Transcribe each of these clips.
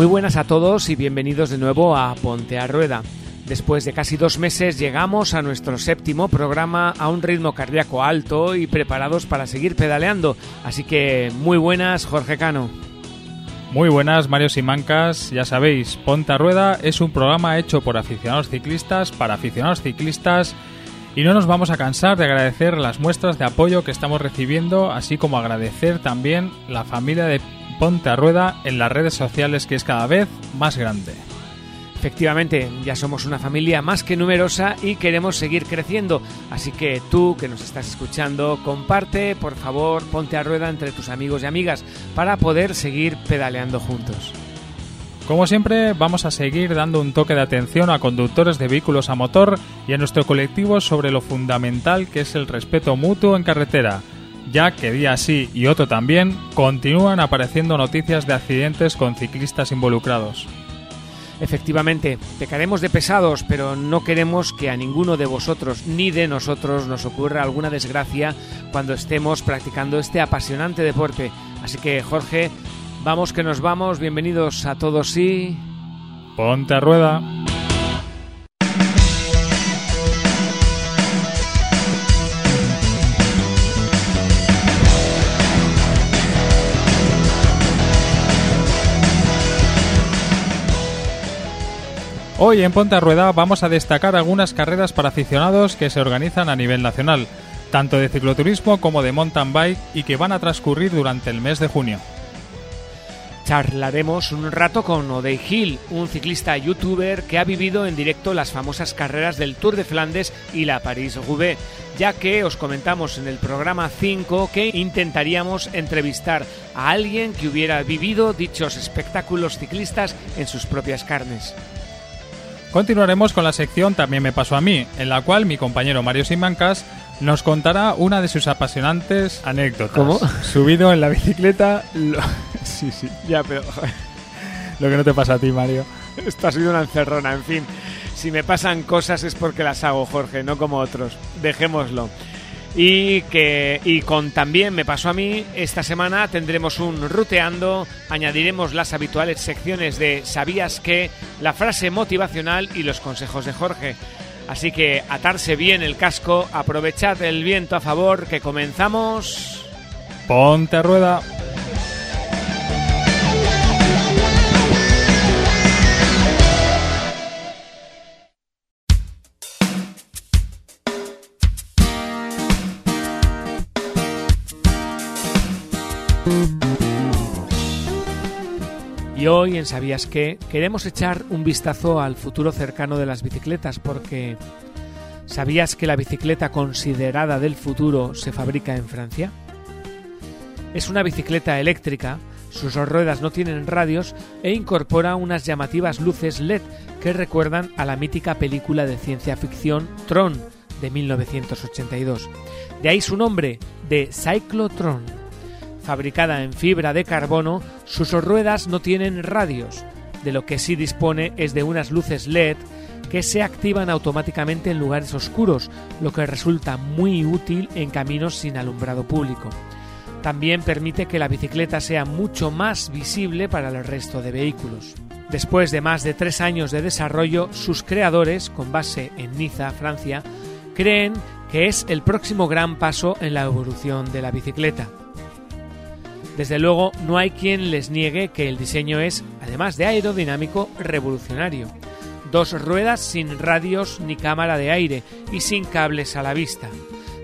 Muy buenas a todos y bienvenidos de nuevo a Ponte a Rueda. Después de casi dos meses llegamos a nuestro séptimo programa a un ritmo cardíaco alto y preparados para seguir pedaleando. Así que muy buenas, Jorge Cano. Muy buenas, Mario Simancas. Ya sabéis, Ponte a Rueda es un programa hecho por aficionados ciclistas para aficionados ciclistas y no nos vamos a cansar de agradecer las muestras de apoyo que estamos recibiendo, así como agradecer también la familia de Ponte a Rueda en las redes sociales que es cada vez más grande. Efectivamente, ya somos una familia más que numerosa y queremos seguir creciendo. Así que tú que nos estás escuchando, comparte, por favor, ponte a rueda entre tus amigos y amigas para poder seguir pedaleando juntos. Como siempre, vamos a seguir dando un toque de atención a conductores de vehículos a motor y a nuestro colectivo sobre lo fundamental que es el respeto mutuo en carretera, ya que día sí y otro también continúan apareciendo noticias de accidentes con ciclistas involucrados. Efectivamente, pecaremos de pesados, pero no queremos que a ninguno de vosotros ni de nosotros nos ocurra alguna desgracia cuando estemos practicando este apasionante deporte. Así que, Jorge, vamos que nos vamos. Bienvenidos a todos y... Ponte a rueda. Hoy en Ponte a Rueda vamos a destacar algunas carreras para aficionados que se organizan a nivel nacional, tanto de cicloturismo como de mountain bike y que van a transcurrir durante el mes de junio. Charlaremos un rato con Odey Hill, un ciclista youtuber que ha vivido en directo las famosas carreras del Tour de Flandes y la París-Roubaix, ya que os comentamos en el programa 5 que intentaríamos entrevistar a alguien que hubiera vivido dichos espectáculos ciclistas en sus propias carnes. Continuaremos con la sección También me pasó a mí, en la cual mi compañero Mario Simancas nos contará una de sus apasionantes anécdotas. ¿Cómo? Subido en la bicicleta. lo- Sí, sí, ya, pero Lo que no te pasa a ti, Mario. esto ha sido una encerrona, en fin. Si me pasan cosas es porque las hago, Jorge, no como otros. Dejémoslo. Y que y con también me pasó a mí, esta semana tendremos un ruteando, añadiremos las habituales secciones de ¿sabías que? la frase motivacional y los consejos de Jorge. Así que atarse bien el casco, aprovechad el viento a favor, que comenzamos. Ponte a rueda. Y hoy en Sabías qué queremos echar un vistazo al futuro cercano de las bicicletas porque ¿sabías que la bicicleta considerada del futuro se fabrica en Francia? Es una bicicleta eléctrica, sus ruedas no tienen radios e incorpora unas llamativas luces LED que recuerdan a la mítica película de ciencia ficción Tron de 1982. De ahí su nombre, de Cyclotron. Fabricada en fibra de carbono, sus ruedas no tienen radios. De lo que sí dispone es de unas luces LED que se activan automáticamente en lugares oscuros, lo que resulta muy útil en caminos sin alumbrado público. También permite que la bicicleta sea mucho más visible para el resto de vehículos. Después de más de tres años de desarrollo, sus creadores, con base en Niza, Francia, creen que es el próximo gran paso en la evolución de la bicicleta. Desde luego, no hay quien les niegue que el diseño es, además de aerodinámico, revolucionario. Dos ruedas sin radios ni cámara de aire y sin cables a la vista,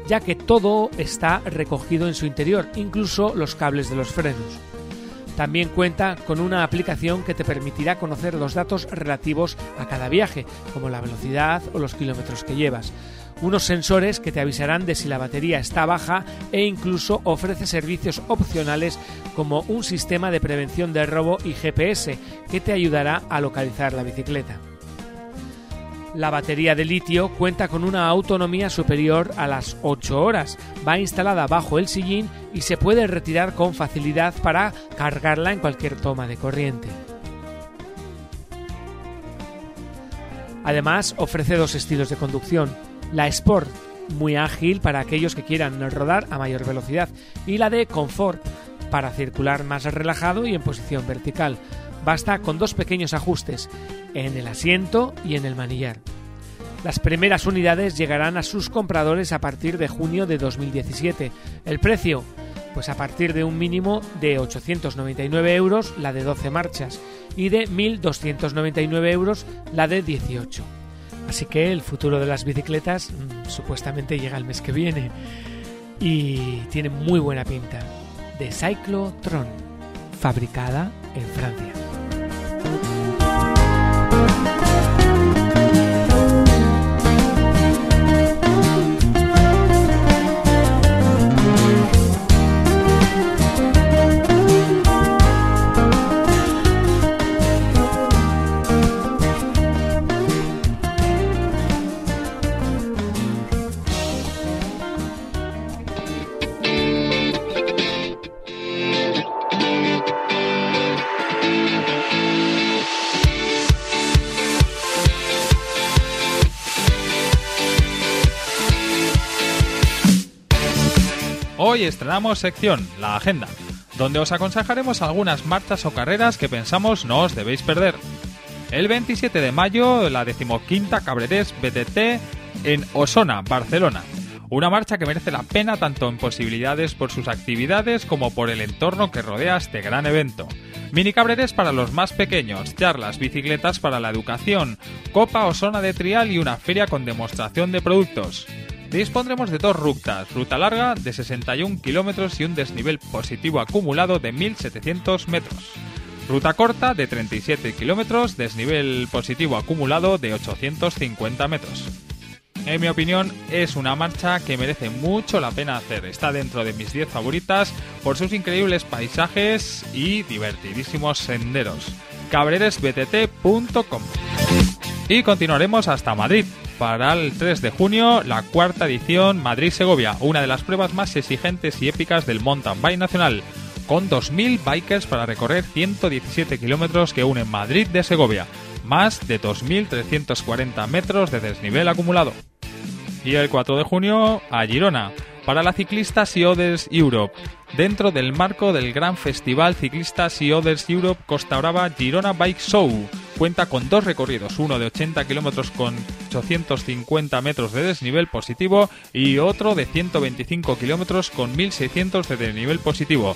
ya que todo está recogido en su interior, incluso los cables de los frenos. También cuenta con una aplicación que te permitirá conocer los datos relativos a cada viaje, como la velocidad o los kilómetros que llevas. Unos sensores que te avisarán de si la batería está baja e incluso ofrece servicios opcionales como un sistema de prevención de robo y GPS que te ayudará a localizar la bicicleta. La batería de litio cuenta con una autonomía superior a las 8 horas, va instalada bajo el sillín y se puede retirar con facilidad para cargarla en cualquier toma de corriente. Además, ofrece dos estilos de conducción, la Sport, muy ágil para aquellos que quieran rodar a mayor velocidad, y la de Comfort, para circular más relajado y en posición vertical. Basta con dos pequeños ajustes, en el asiento y en el manillar. Las primeras unidades llegarán a sus compradores a partir de junio de 2017. El precio, pues a partir de un mínimo de 899 euros la de 12 marchas y de 1.299 euros la de 18. Así que el futuro de las bicicletas mm, supuestamente llega el mes que viene y tiene muy buena pinta. De Cyclotron, fabricada en Francia. Hoy estrenamos sección La Agenda, donde os aconsejaremos algunas marchas o carreras que pensamos no os debéis perder. El 27 de mayo, la decimoquinta Cabrerés BTT en Osona, Barcelona. Una marcha que merece la pena tanto en posibilidades por sus actividades como por el entorno que rodea este gran evento. Mini Cabrerés para los más pequeños, charlas, bicicletas para la educación, Copa Osona de Trial y una feria con demostración de productos. Dispondremos de dos rutas, ruta larga de 61 kilómetros y un desnivel positivo acumulado de 1.700 metros. Ruta corta de 37 kilómetros, desnivel positivo acumulado de 850 metros. En mi opinión, es una marcha que merece mucho la pena hacer. Está dentro de mis 10 favoritas por sus increíbles paisajes y divertidísimos senderos. cabreresbtt.com Y continuaremos hasta Madrid, para el 3 de junio la cuarta edición Madrid-Segovia, una de las pruebas más exigentes y épicas del mountain bike nacional, con 2.000 bikers para recorrer 117 kilómetros que unen Madrid de Segovia, más de 2.340 metros de desnivel acumulado. Y el 4 de junio a Girona, para la ciclista Others Europe, dentro del marco del gran festival ciclista Sea Others Europe Costa Brava Girona Bike Show, cuenta con dos recorridos, uno de 80 kilómetros con 850 metros de desnivel positivo y otro de 125 kilómetros con 1600 de desnivel positivo.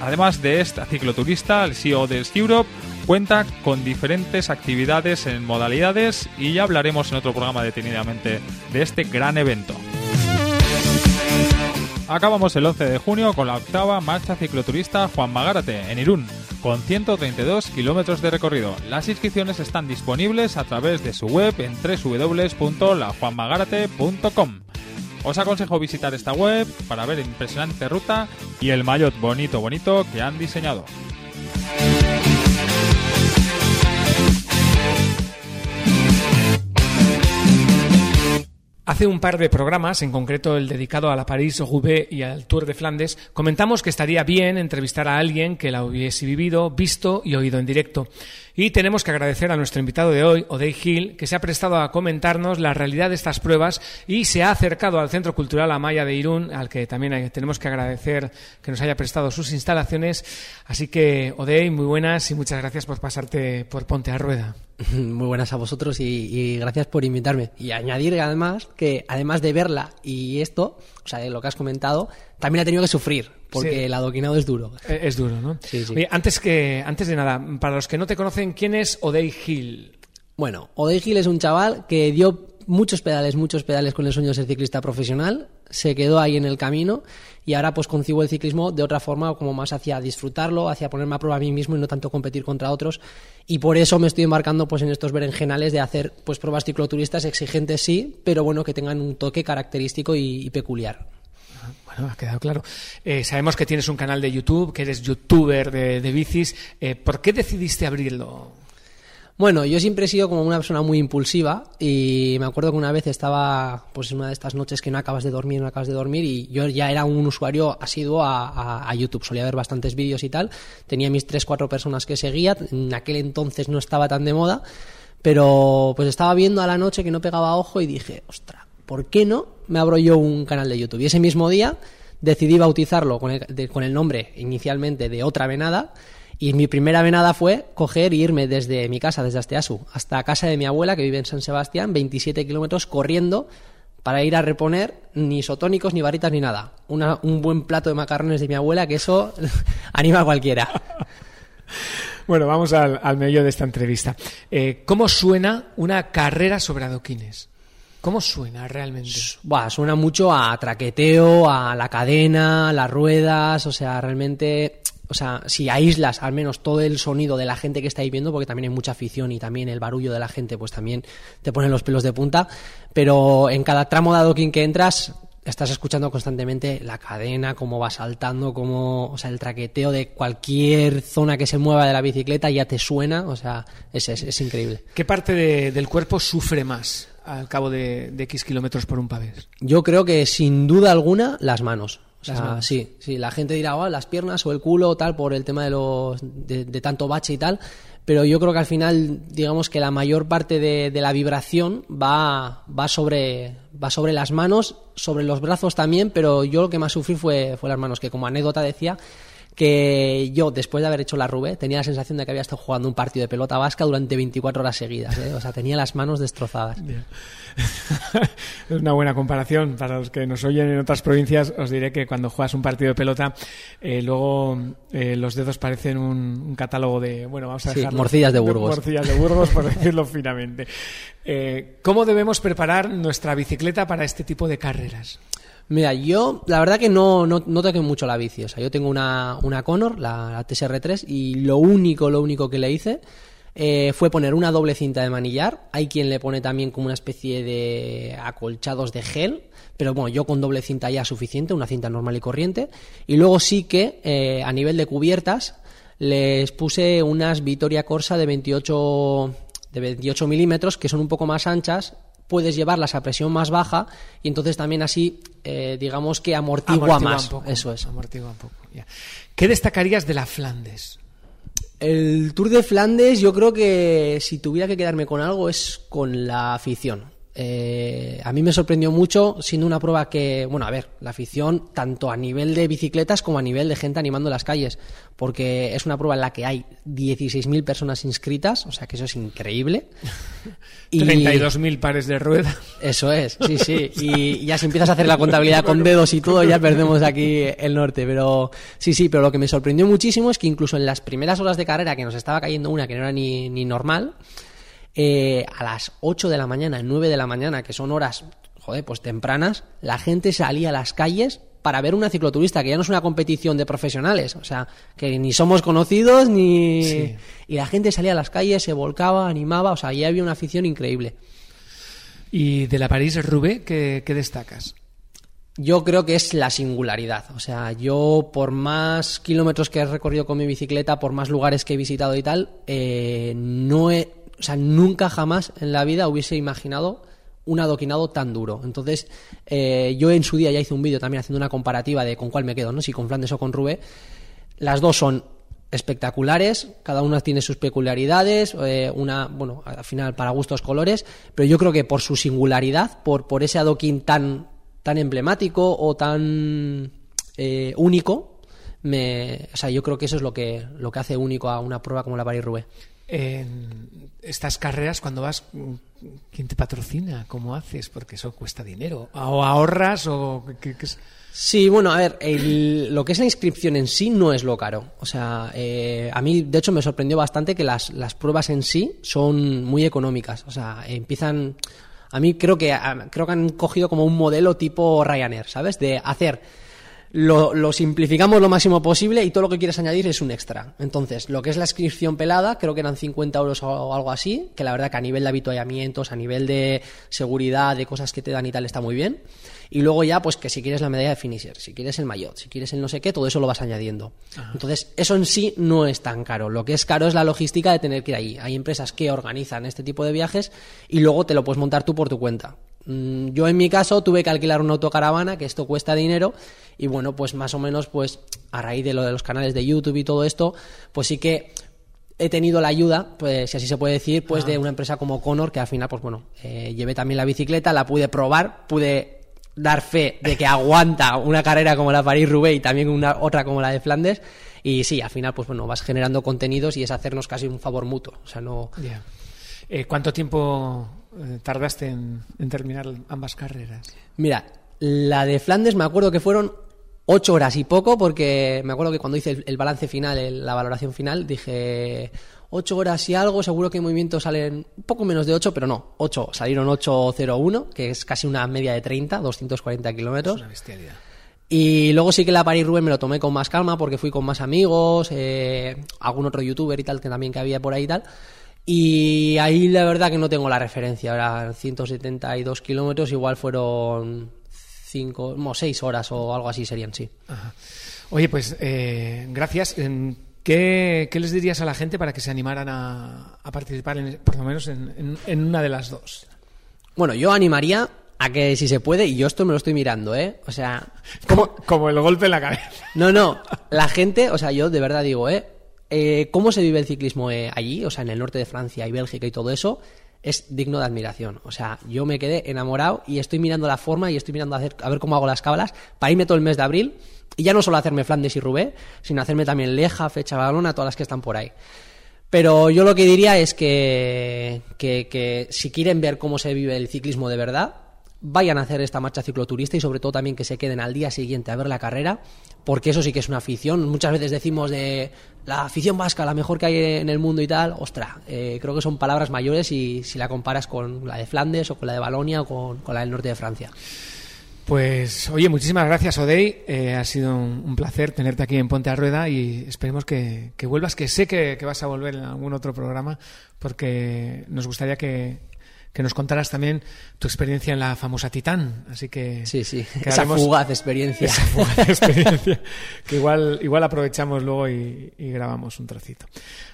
Además de esta cicloturista, el CEO de Europe cuenta con diferentes actividades en modalidades y ya hablaremos en otro programa detenidamente de este gran evento. Acabamos el 11 de junio con la octava marcha cicloturista Juan Magárate en Irún, con 132 kilómetros de recorrido. Las inscripciones están disponibles a través de su web en www.lajuanmagarate.com. Os aconsejo visitar esta web para ver impresionante ruta y el maillot bonito bonito que han diseñado. Hace un par de programas, en concreto el dedicado a la París-Roubaix y al Tour de Flandes, comentamos que estaría bien entrevistar a alguien que la hubiese vivido, visto y oído en directo. Y tenemos que agradecer a nuestro invitado de hoy, Odey Hill, que se ha prestado a comentarnos la realidad de estas pruebas y se ha acercado al Centro Cultural Amaya de Irún, al que también tenemos que agradecer que nos haya prestado sus instalaciones. Así que, Odey, muy buenas y muchas gracias por pasarte por Ponte a Rueda. Muy buenas a vosotros y, gracias por invitarme. Y añadir además que además de verla y esto, o sea, de lo que has comentado, también ha tenido que sufrir porque el adoquinado es duro. Eh, es duro, ¿no? Sí, sí. antes, que, antes de nada, para los que no te conocen, ¿quién es Odey Hill? Bueno, Odey Hill es un chaval que dio muchos pedales, muchos pedales con el sueño de ser ciclista profesional, se quedó ahí en el camino y ahora pues concibo el ciclismo de otra forma, como más hacia disfrutarlo, hacia ponerme a prueba a mí mismo y no tanto competir contra otros. Y por eso me estoy embarcando pues en estos berenjenales de hacer pues pruebas cicloturistas exigentes sí, pero bueno, que tengan un toque característico y peculiar. Bueno, ha quedado claro. Eh, sabemos que tienes un canal de YouTube, que eres youtuber de, bicis. Eh, ¿Por qué decidiste abrirlo? Bueno, yo siempre he sido como una persona muy impulsiva y me acuerdo que una vez estaba, pues en una de estas noches que no acabas de dormir, no acabas de dormir y yo ya era un usuario asiduo a, a, YouTube, solía ver bastantes vídeos y tal, tenía mis tres, cuatro personas que seguía, en aquel entonces no estaba tan de moda, pero pues estaba viendo a la noche que no pegaba ojo y dije, ostras, ¿por qué no me abro yo un canal de YouTube? Y ese mismo día decidí bautizarlo con el, nombre inicialmente de Otra Venada Y mi primera venada fue coger e irme desde mi casa, desde Asteasu, hasta casa de mi abuela, que vive en San Sebastián, 27 kilómetros corriendo para ir a reponer ni isotónicos, ni varitas, ni nada. Una- un buen plato de macarrones de mi abuela, que eso anima a cualquiera. Bueno, vamos al, al meollo de esta entrevista. Eh, ¿Cómo suena una carrera sobre adoquines? ¿Cómo suena realmente? Buah, suena mucho a traqueteo, a la cadena, las ruedas, o sea, realmente, o sea, si aíslas al menos todo el sonido de la gente que está ahí viendo, porque también hay mucha afición y también el barullo de la gente, pues también te ponen los pelos de punta, pero en cada tramo de adoquín que entras estás escuchando constantemente la cadena, cómo va saltando, cómo, o sea, el traqueteo de cualquier zona que se mueva de la bicicleta ya te suena, o sea, es, es, es increíble. ¿Qué parte de- del cuerpo sufre más al cabo de, de X kilómetros por un pavés? Yo creo que sin duda alguna las manos. O sea, sí, sí, la gente dirá, "Oh, las piernas o el culo o tal por el tema de los de, de tanto bache y tal, pero yo creo que al final digamos que la mayor parte de, de la vibración va va sobre va sobre las manos, sobre los brazos también, pero yo lo que más sufrí fue fue las manos, que como anécdota decía que yo, después de haber hecho la Rubé, tenía la sensación de que había estado jugando un partido de pelota vasca durante 24 horas seguidas. ¿eh? O sea, tenía las manos destrozadas. es una buena comparación. Para los que nos oyen en otras provincias, os diré que cuando juegas un partido de pelota, eh, luego eh, los dedos parecen un, un catálogo de, bueno, vamos a Sí, dejarlo- morcillas de Burgos. morcillas de Burgos, por decirlo finamente. ¿Cómo debemos preparar nuestra bicicleta para este tipo de carreras? Mira, yo la verdad que no, no, no toqué mucho la bici. O sea, yo tengo una, una Conor, la, la TSR3, y lo único, lo único que le hice eh, fue poner una doble cinta de manillar. Hay quien le pone también como una especie de acolchados de gel. Pero bueno, yo con doble cinta ya suficiente, una cinta normal y corriente. Y luego sí que eh, a nivel de cubiertas les puse unas Vitoria Corsa de 28, de 28 milímetros que son un poco más anchas puedes llevarlas a presión más baja y entonces también así eh, digamos que amortigua, más un poco, eso es amortigua un poco, ya. ¿Qué destacarías de la Flandes? el Tour de Flandes yo creo que si tuviera que quedarme con algo es con la afición Eh, a mí me sorprendió mucho siendo una prueba que bueno a ver la afición tanto a nivel de bicicletas como a nivel de gente animando las calles porque es una prueba en la que hay 16.000 personas inscritas o sea que eso es increíble Y- 32.000 pares de ruedas. Eso es, sí, sí. Y ya si empiezas a hacer la contabilidad con dedos y todo, ya perdemos aquí el norte. Pero sí, sí, pero lo que me sorprendió muchísimo es que incluso en las primeras horas de carrera, que nos estaba cayendo una que no era ni, ni normal, eh, a las 8 de la mañana, 9 de la mañana, que son horas, joder, pues tempranas, la gente salía a las calles para ver una cicloturista, que ya no es una competición de profesionales, o sea, que ni somos conocidos, ni... Sí. Y la gente salía a las calles, se volcaba, animaba, o sea, ya había una afición increíble. ¿Y de la París-Roubaix qué, qué destacas? Yo creo que es la singularidad. O sea, yo por más kilómetros que he recorrido con mi bicicleta, por más lugares que he visitado y tal, eh, no he, o sea, nunca jamás en la vida hubiese imaginado un adoquinado tan duro. Entonces, eh, yo en su día ya hice un vídeo también haciendo una comparativa de con cuál me quedo, ¿no? Si con Flandes o con Rubé. Las dos son espectaculares, cada una tiene sus peculiaridades, eh, una, bueno, al final para gustos colores, pero yo creo que por su singularidad, por, por ese adoquín tan, tan emblemático o tan eh, único, me, o sea, yo creo que eso es lo que, lo que hace único a una prueba como la Paris-Roubaix. En estas carreras, cuando vas, ¿quién te patrocina? ¿Cómo haces? Porque eso cuesta dinero. ¿O ahorras? o qué- qué es? Sí, bueno, a ver, el- lo que es la inscripción en sí no es lo caro. O sea, eh, a mí, de hecho, me sorprendió bastante que las, las pruebas en sí son muy económicas. O sea, empiezan. A mí creo que, creo que han cogido como un modelo tipo Ryanair, ¿sabes? De hacer. Lo, lo simplificamos lo máximo posible y todo lo que quieres añadir es un extra. Entonces, lo que es la inscripción pelada, creo que eran 50 euros o algo así, que la verdad que a nivel de habituallamientos, a nivel de seguridad, de cosas que te dan y tal, está muy bien. Y luego ya, pues que si quieres la medalla de finisher, si quieres el maillot, si quieres el no sé qué, todo eso lo vas añadiendo. Entonces, eso en sí no es tan caro. Lo que es caro es la logística de tener que ir ahí. Hay empresas que organizan este tipo de viajes y luego te lo puedes montar tú por tu cuenta. Mm, Yo en mi caso tuve que alquilar una autocaravana, que esto cuesta dinero, y bueno, pues más o menos, pues a raíz de lo de los canales de YouTube y todo esto, pues sí que he tenido la ayuda, pues si así se puede decir, pues de una empresa como Conor, que al final, pues bueno, eh, llevé también la bicicleta, la pude probar, pude dar fe de que aguanta una carrera como la París-Roubaix y también una otra como la de Flandes. Y sí, al final, pues bueno, vas generando contenidos y es hacernos casi un favor mutuo. O sea, no. Eh, ¿Cuánto tiempo eh, tardaste en, en terminar ambas carreras? Mira, la de Flandes me acuerdo que fueron ocho horas y poco, porque me acuerdo que cuando hice el, el balance final, el- la valoración final, dije ocho horas y algo, seguro que en movimiento salen un poco menos de ocho, pero no, ocho, salieron 8.01, que es casi una media de 30, 240 kilómetros. Una bestialidad. Y luego sí que la París Rubén me lo tomé con más calma porque fui con más amigos, eh, algún otro youtuber y tal que también que había por ahí y tal. Y ahí la verdad que no tengo la referencia, ahora 172 kilómetros, igual fueron 5, no, 6 horas o algo así serían, sí. Ajá. Oye, pues eh, gracias. ¿Qué, qué les dirías a la gente para que se animaran a, a participar, en- por lo menos en, en- en una de las dos? Bueno, yo animaría a que si se puede, y yo esto me lo estoy mirando, ¿eh? O sea, ¿cómo, Como el golpe en la cabeza. No, no, la gente, o sea, yo de verdad digo, ¿eh? Eh, ¿Cómo se vive el ciclismo eh, allí, o sea, en el norte de Francia y Bélgica y todo eso? Es digno de admiración. O sea, yo me quedé enamorado y estoy mirando la forma y estoy mirando a, hacer, a ver cómo hago las cábalas para irme todo el mes de abril y ya no solo hacerme Flandes y Roubaix, sino hacerme también Leja, Fecha Balona, todas las que están por ahí. Pero yo lo que diría es que, que, que si quieren ver cómo se vive el ciclismo de verdad, vayan a hacer esta marcha cicloturista y sobre todo también que se queden al día siguiente a ver la carrera, porque eso sí que es una afición. Muchas veces decimos de la afición vasca, la mejor que hay en el mundo y tal. Ostras, eh, creo que son palabras mayores y si la comparas con la de Flandes o con la de Balonia o con, la del norte de Francia. Pues, oye, muchísimas gracias, Odey. Eh, ha sido un, placer tenerte aquí en Ponte a Rueda y esperemos que, que vuelvas, que sé que vas a volver en algún otro programa, porque nos gustaría que, que nos contaras también tu experiencia en la famosa Titán. Así que. Sí, sí, esa fugaz experiencia. esa fugaz experiencia que igual, igual aprovechamos luego y, y grabamos un trocito.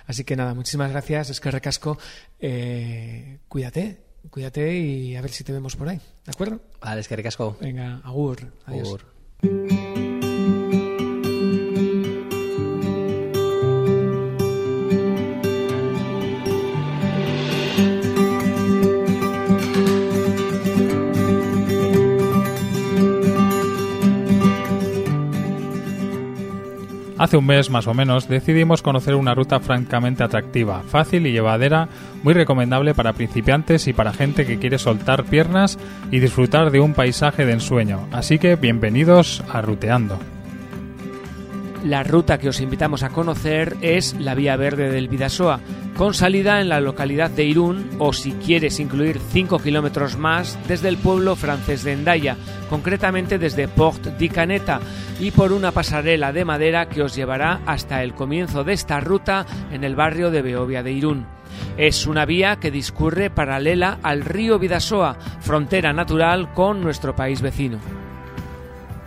Así que nada, muchísimas gracias, es que recasco. Eh, cuídate, cuídate y a ver si te vemos por ahí, ¿de acuerdo? Vale, es que ricasco. Venga, agur. Adiós. Agur. Hace un mes más o menos decidimos conocer una ruta francamente atractiva, fácil y llevadera, muy recomendable para principiantes y para gente que quiere soltar piernas y disfrutar de un paisaje de ensueño. Así que bienvenidos a Ruteando. La ruta que os invitamos a conocer es la Vía Verde del Vidasoa, con salida en la localidad de Irún o si quieres incluir 5 kilómetros más desde el pueblo francés de Endaya, concretamente desde Port di Caneta y por una pasarela de madera que os llevará hasta el comienzo de esta ruta en el barrio de Beovia de Irún. Es una vía que discurre paralela al río Vidasoa, frontera natural con nuestro país vecino.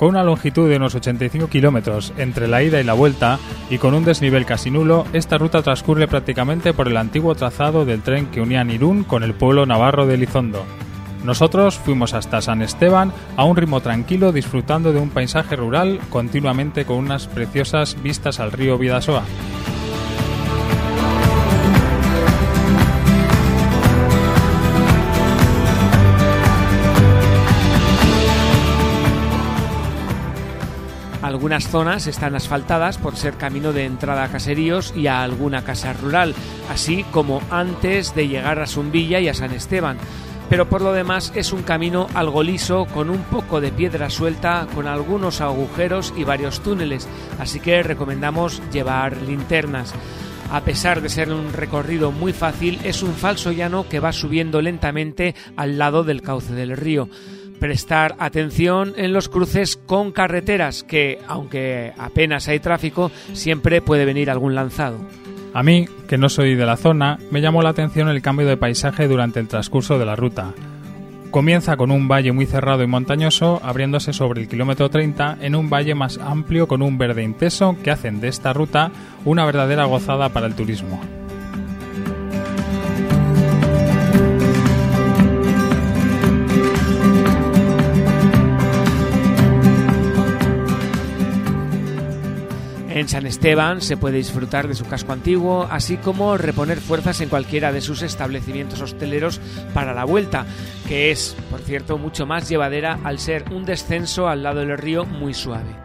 Con una longitud de unos 85 kilómetros entre la ida y la vuelta y con un desnivel casi nulo, esta ruta transcurre prácticamente por el antiguo trazado del tren que unía Irún con el pueblo navarro de Elizondo. Nosotros fuimos hasta San Esteban a un ritmo tranquilo disfrutando de un paisaje rural continuamente con unas preciosas vistas al río Vidasoa. Algunas zonas están asfaltadas por ser camino de entrada a caseríos y a alguna casa rural, así como antes de llegar a Zumbilla y a San Esteban. Pero por lo demás es un camino algo liso, con un poco de piedra suelta, con algunos agujeros y varios túneles, así que recomendamos llevar linternas. A pesar de ser un recorrido muy fácil, es un falso llano que va subiendo lentamente al lado del cauce del río prestar atención en los cruces con carreteras que, aunque apenas hay tráfico, siempre puede venir algún lanzado. A mí, que no soy de la zona, me llamó la atención el cambio de paisaje durante el transcurso de la ruta. Comienza con un valle muy cerrado y montañoso, abriéndose sobre el kilómetro 30 en un valle más amplio con un verde intenso que hacen de esta ruta una verdadera gozada para el turismo. En San Esteban se puede disfrutar de su casco antiguo, así como reponer fuerzas en cualquiera de sus establecimientos hosteleros para la vuelta, que es, por cierto, mucho más llevadera al ser un descenso al lado del río muy suave.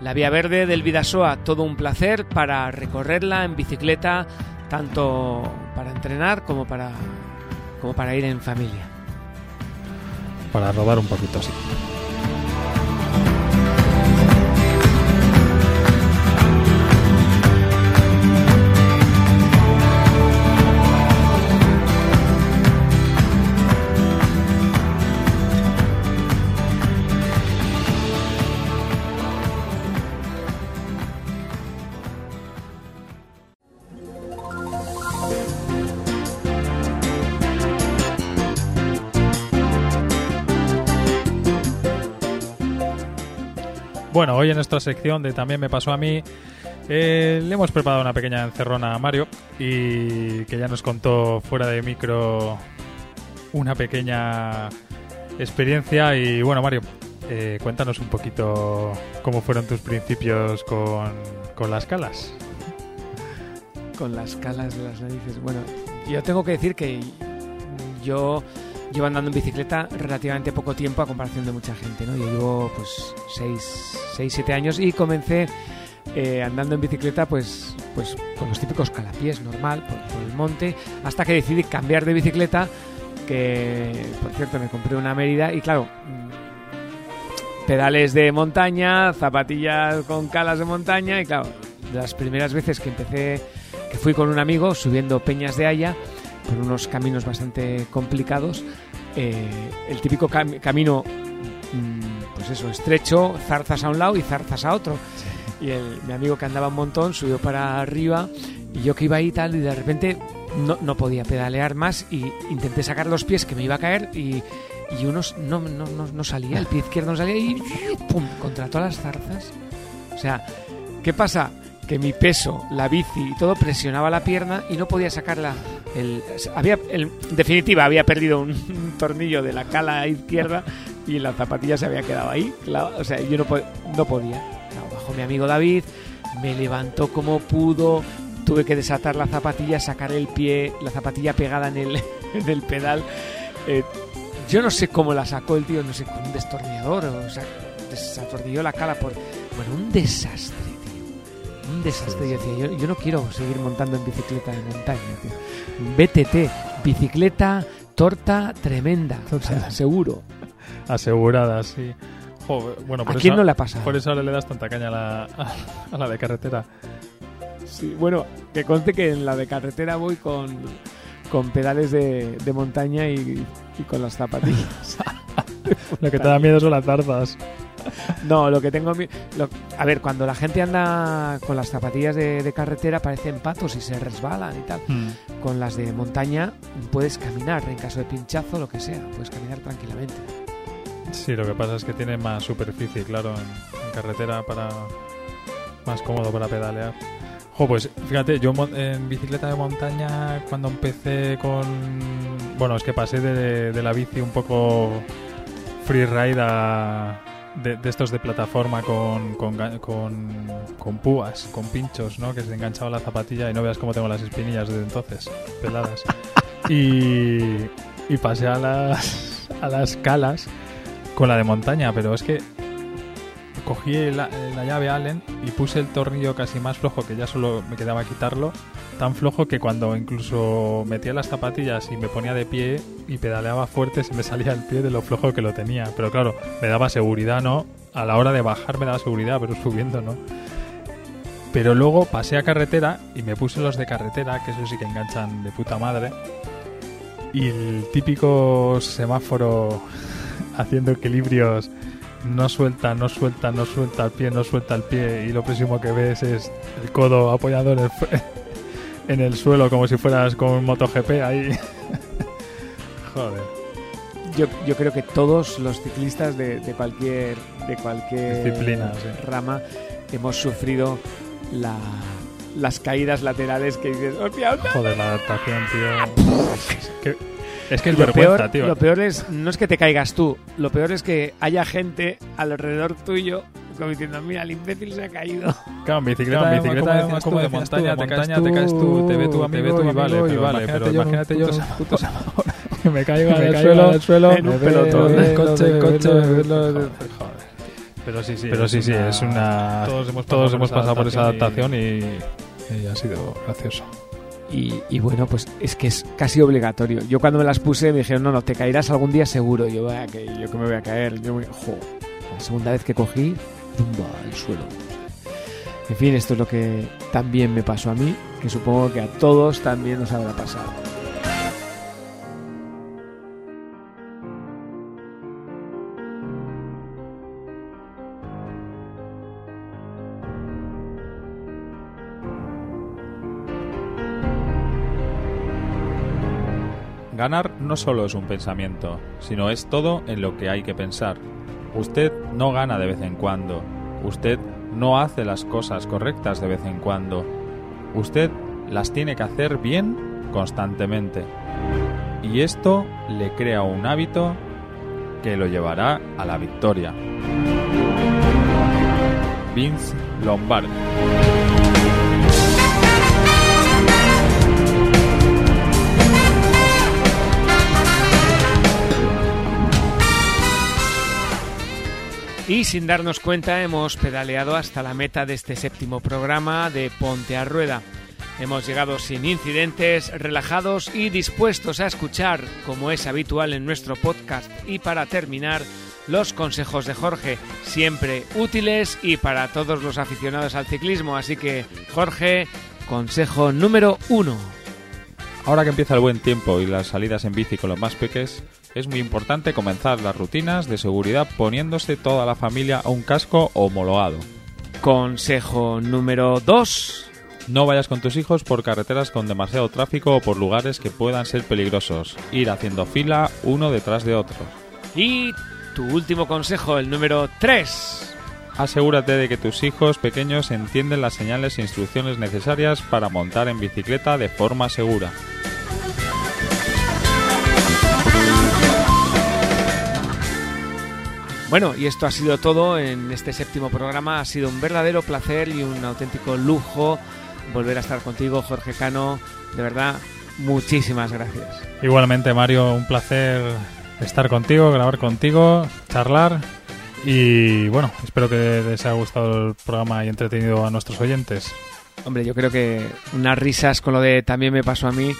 La vía verde del Vidasoa, todo un placer para recorrerla en bicicleta, tanto para entrenar como para, como para ir en familia. Para rodar un poquito así. Bueno, hoy en nuestra sección de También me pasó a mí, eh, le hemos preparado una pequeña encerrona a Mario y que ya nos contó fuera de micro una pequeña experiencia. Y bueno, Mario, eh, cuéntanos un poquito cómo fueron tus principios con, con las calas. Con las calas de las narices. Bueno, yo tengo que decir que yo llevo andando en bicicleta relativamente poco tiempo a comparación de mucha gente, ¿no? Yo llevo pues 6, 6 7 años y comencé eh, andando en bicicleta pues, pues con los típicos calapiés, normal, por, por, el monte, hasta que decidí cambiar de bicicleta, que por cierto me compré una Mérida y claro, mm, pedales de montaña, zapatillas con calas de montaña y claro, las primeras veces que empecé, que fui con un amigo subiendo Peñas de Haya, por unos caminos bastante complicados. Eh, el típico cam camino, mmm, pues eso, estrecho, zarzas a un lado y zarzas a otro. Sí. Y el, mi amigo que andaba un montón subió para arriba y yo que iba ahí y tal y de repente no, no, podía pedalear más y intenté sacar los pies que me iba a caer y, y unos no, no, no, no salía, el pie izquierdo no salía y ¡pum! contra todas las zarzas. O sea, ¿qué pasa? Que mi peso, la bici y todo presionaba la pierna y no podía sacarla. El, había, el, en definitiva, había perdido un, tornillo de la cala izquierda y la zapatilla se había quedado ahí. O sea, yo no, no podía. Claro, mi amigo David, me levantó como pudo, tuve que desatar la zapatilla, sacar el pie, la zapatilla pegada en el, en el pedal. Eh, yo no sé cómo la sacó el tío, no sé, con un destornillador, o sea, desatornilló la cala por... Bueno, un desastre un desastre. Yo decía, yo, yo, no quiero seguir montando en bicicleta de montaña, tío. BTT, bicicleta, torta tremenda, o sea, seguro. Asegurada, sí. Joder, bueno, por ¿A quién eso, no le pasa? Por eso ahora le das tanta caña a la, a, a la de carretera. Sí, bueno, que conste que en la de carretera voy con, con pedales de, de montaña y, y, con las zapatillas. Lo que te da miedo son las zarzas. No, lo que tengo. Lo, a ver, cuando la gente anda con las zapatillas de, de, carretera parecen patos y se resbalan y tal. Mm. Con las de montaña puedes caminar en caso de pinchazo, lo que sea. Puedes caminar tranquilamente. Sí, lo que pasa es que tiene más superficie, claro, en, en carretera para. más cómodo para pedalear. Jo, pues fíjate, yo en bicicleta de montaña cuando empecé con... Bueno, es que pasé de, de la bici un poco freeride a, de, de, estos de plataforma con, con, con, con, púas, con pinchos, ¿no? Que se enganchaba la zapatilla y no veas cómo tengo las espinillas desde entonces, peladas. y, y pasé a las, a las calas con la de montaña, pero es que cogí la, la, llave Allen y puse el tornillo casi más flojo que ya solo me quedaba quitarlo tan flojo que cuando incluso metía las zapatillas y me ponía de pie y pedaleaba fuerte se me salía el pie de lo flojo que lo tenía. Pero claro me daba seguridad no a la hora de bajar me daba seguridad pero subiendo no pero luego pasé a carretera y me puse los de carretera que eso sí que enganchan de puta madre y el típico semáforo haciendo equilibrios no suelta, no suelta, no suelta el pie, no suelta el pie y lo próximo que ves es el codo apoyado en el, en el suelo como si fueras con un MotoGP ahí. Joder. Yo, yo, creo que todos los ciclistas de, de cualquier de cualquier disciplina, sí. rama hemos sufrido la, las caídas laterales que dices, hostia. Joder, la adaptación, tío. Es que es lo vergüenza, peor, tío. Lo peor es, no es que te caigas tú, lo peor es que haya gente alrededor tuyo como diciendo, mira, el imbécil se ha caído. Claro, en bicicleta, en bicicleta, como, como de tú, montaña, tú, te caes montaña, tú, te caes tú, te ve tu te ve amigo tu y vale, amigo y pero vale, imagínate pero yo, imagínate yo, puto que me caigo al suelo, suelo, en un pelotón, coche, coche. Pero sí, sí. Pero sí, sí, es una... Todos hemos pasado por esa adaptación adaptación y, y ha sido gracioso. Y, bueno, pues es que es casi obligatorio. Yo cuando me las puse me dijeron, no, no, te caerás algún día seguro. Yo, "Ah, que yo que me voy a caer. Yo, jo. La segunda vez que cogí, tumba al suelo. En fin, esto es lo que también me pasó a mí, que supongo que a todos también nos habrá pasado. Ganar no solo es un pensamiento, sino es todo en lo que hay que pensar. Usted no gana de vez en cuando. Usted no hace las cosas correctas de vez en cuando. Usted las tiene que hacer bien constantemente. Y esto le crea un hábito que lo llevará a la victoria. Vince Lombardi. Y sin darnos cuenta hemos pedaleado hasta la meta de este séptimo programa de Ponte a Rueda. Hemos llegado sin incidentes, relajados y dispuestos a escuchar, como es habitual en nuestro podcast. Y para terminar, los consejos de Jorge, siempre útiles y para todos los aficionados al ciclismo. Así que, Jorge, consejo número uno. Ahora que empieza el buen tiempo y las salidas en bici con los más peques, es muy importante comenzar las rutinas de seguridad poniéndose toda la familia a un casco homologado. Consejo número dos. No vayas con tus hijos por carreteras con demasiado tráfico o por lugares que puedan ser peligrosos. Ir haciendo fila uno detrás de otro. Y tu último consejo, el número tres. Asegúrate de que tus hijos pequeños entienden las señales e instrucciones necesarias para montar en bicicleta de forma segura. Bueno, y esto ha sido todo en este séptimo programa. Ha sido un verdadero placer y un auténtico lujo volver a estar contigo, Jorge Cano. De verdad, muchísimas gracias. Igualmente, Mario, un placer estar contigo, grabar contigo, charlar. Y bueno, espero que les haya gustado el programa y entretenido a nuestros oyentes. Hombre, yo creo que unas risas con lo de también me pasó a mí.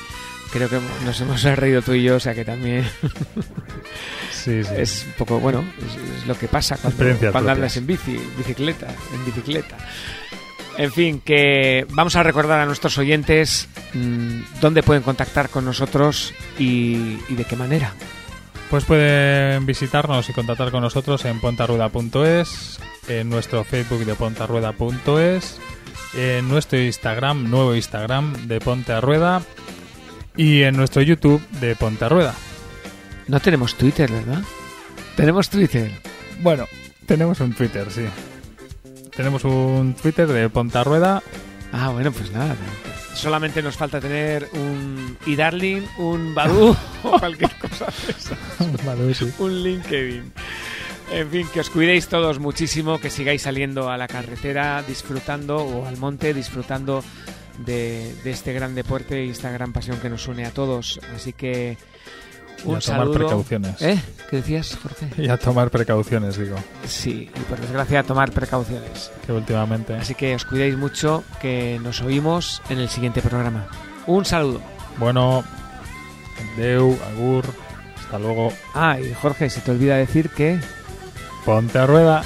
Creo que nos hemos reído tú y yo, o sea que también Sí, sí. es un poco, bueno, es, es lo que pasa cuando, cuando andas en bici, bicicleta, en bicicleta. En fin, que vamos a recordar a nuestros oyentes mmm, dónde pueden contactar con nosotros y, y de qué manera. Pues pueden visitarnos y contactar con nosotros en pontarrueda.es, en nuestro Facebook de pontarrueda.es, en nuestro Instagram, nuevo Instagram de Ponte a Rueda y en nuestro YouTube de Ponte a Rueda. No tenemos Twitter, ¿verdad? Tenemos Twitter. Bueno, tenemos un Twitter, sí. Tenemos un Twitter de Ponte a Rueda. Ah, bueno, pues nada. Solamente nos falta tener un eDarling, un Badu o cualquier cosa de esas. Sí. un LinkedIn. En fin, que os cuidéis todos muchísimo, que sigáis saliendo a la carretera disfrutando o al monte disfrutando de, de este gran deporte y esta gran pasión que nos une a todos. Así que Y un a tomar saludo. precauciones. ¿Eh? ¿Qué decías, Jorge? Y a tomar precauciones, digo, Sí, y por desgracia tomar precauciones. que últimamente. Así que os cuidéis mucho, que nos oímos en el siguiente programa. Un saludo. Bueno, Deu, Agur, hasta luego. Ah, y Jorge, se te olvida decir que... Ponte a Rueda.